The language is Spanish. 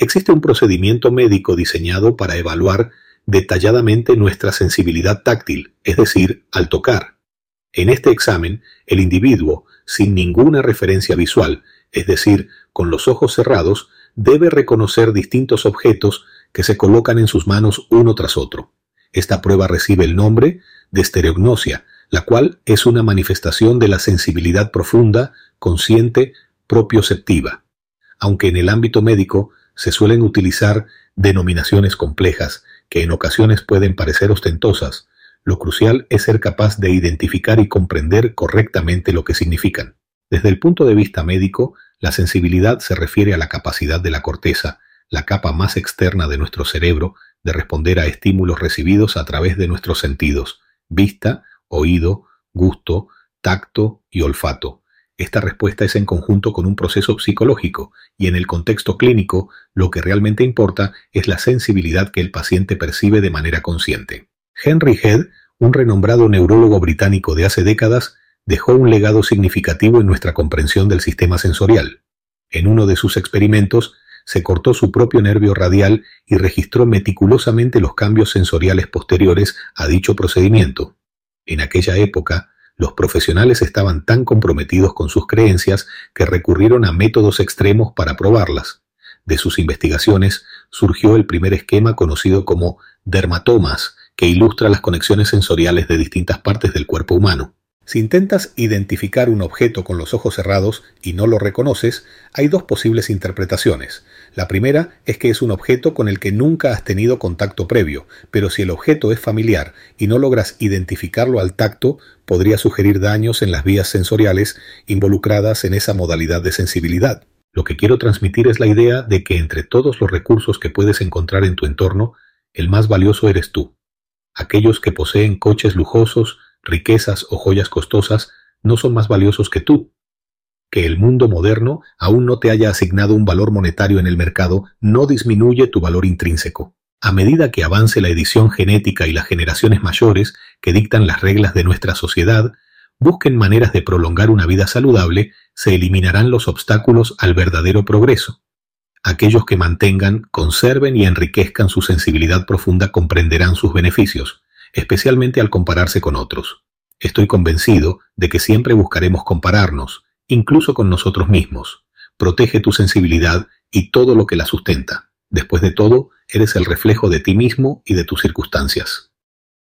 Existe un procedimiento médico diseñado para evaluar detalladamente nuestra sensibilidad táctil, es decir, al tocar. En este examen, el individuo, sin ninguna referencia visual, es decir, con los ojos cerrados, debe reconocer distintos objetos que se colocan en sus manos uno tras otro. Esta prueba recibe el nombre de estereognosia, la cual es una manifestación de la sensibilidad profunda, consciente, propioceptiva. Aunque en el ámbito médico se suelen utilizar denominaciones complejas que en ocasiones pueden parecer ostentosas, lo crucial es ser capaz de identificar y comprender correctamente lo que significan. Desde el punto de vista médico, la sensibilidad se refiere a la capacidad de la corteza, la capa más externa de nuestro cerebro, de responder a estímulos recibidos a través de nuestros sentidos, vista, oído, gusto, tacto y olfato. Esta respuesta es en conjunto con un proceso psicológico y en el contexto clínico lo que realmente importa es la sensibilidad que el paciente percibe de manera consciente. Henry Head, un renombrado neurólogo británico de hace décadas, dejó un legado significativo en nuestra comprensión del sistema sensorial. En uno de sus experimentos, se cortó su propio nervio radial y registró meticulosamente los cambios sensoriales posteriores a dicho procedimiento. En aquella época, los profesionales estaban tan comprometidos con sus creencias que recurrieron a métodos extremos para probarlas. De sus investigaciones surgió el primer esquema conocido como dermatomas, que ilustra las conexiones sensoriales de distintas partes del cuerpo humano. Si intentas identificar un objeto con los ojos cerrados y no lo reconoces, hay dos posibles interpretaciones. La primera es que es un objeto con el que nunca has tenido contacto previo, pero si el objeto es familiar y no logras identificarlo al tacto, podría sugerir daños en las vías sensoriales involucradas en esa modalidad de sensibilidad. Lo que quiero transmitir es la idea de que entre todos los recursos que puedes encontrar en tu entorno, el más valioso eres tú. Aquellos que poseen coches lujosos, riquezas o joyas costosas no son más valiosos que tú. Que el mundo moderno aún no te haya asignado un valor monetario en el mercado no disminuye tu valor intrínseco. A medida que avance la edición genética y las generaciones mayores que dictan las reglas de nuestra sociedad, busquen maneras de prolongar una vida saludable, se eliminarán los obstáculos al verdadero progreso. Aquellos que mantengan, conserven y enriquezcan su sensibilidad profunda comprenderán sus beneficios especialmente al compararse con otros. Estoy convencido de que siempre buscaremos compararnos, incluso con nosotros mismos. Protege tu sensibilidad y todo lo que la sustenta. Después de todo, eres el reflejo de ti mismo y de tus circunstancias.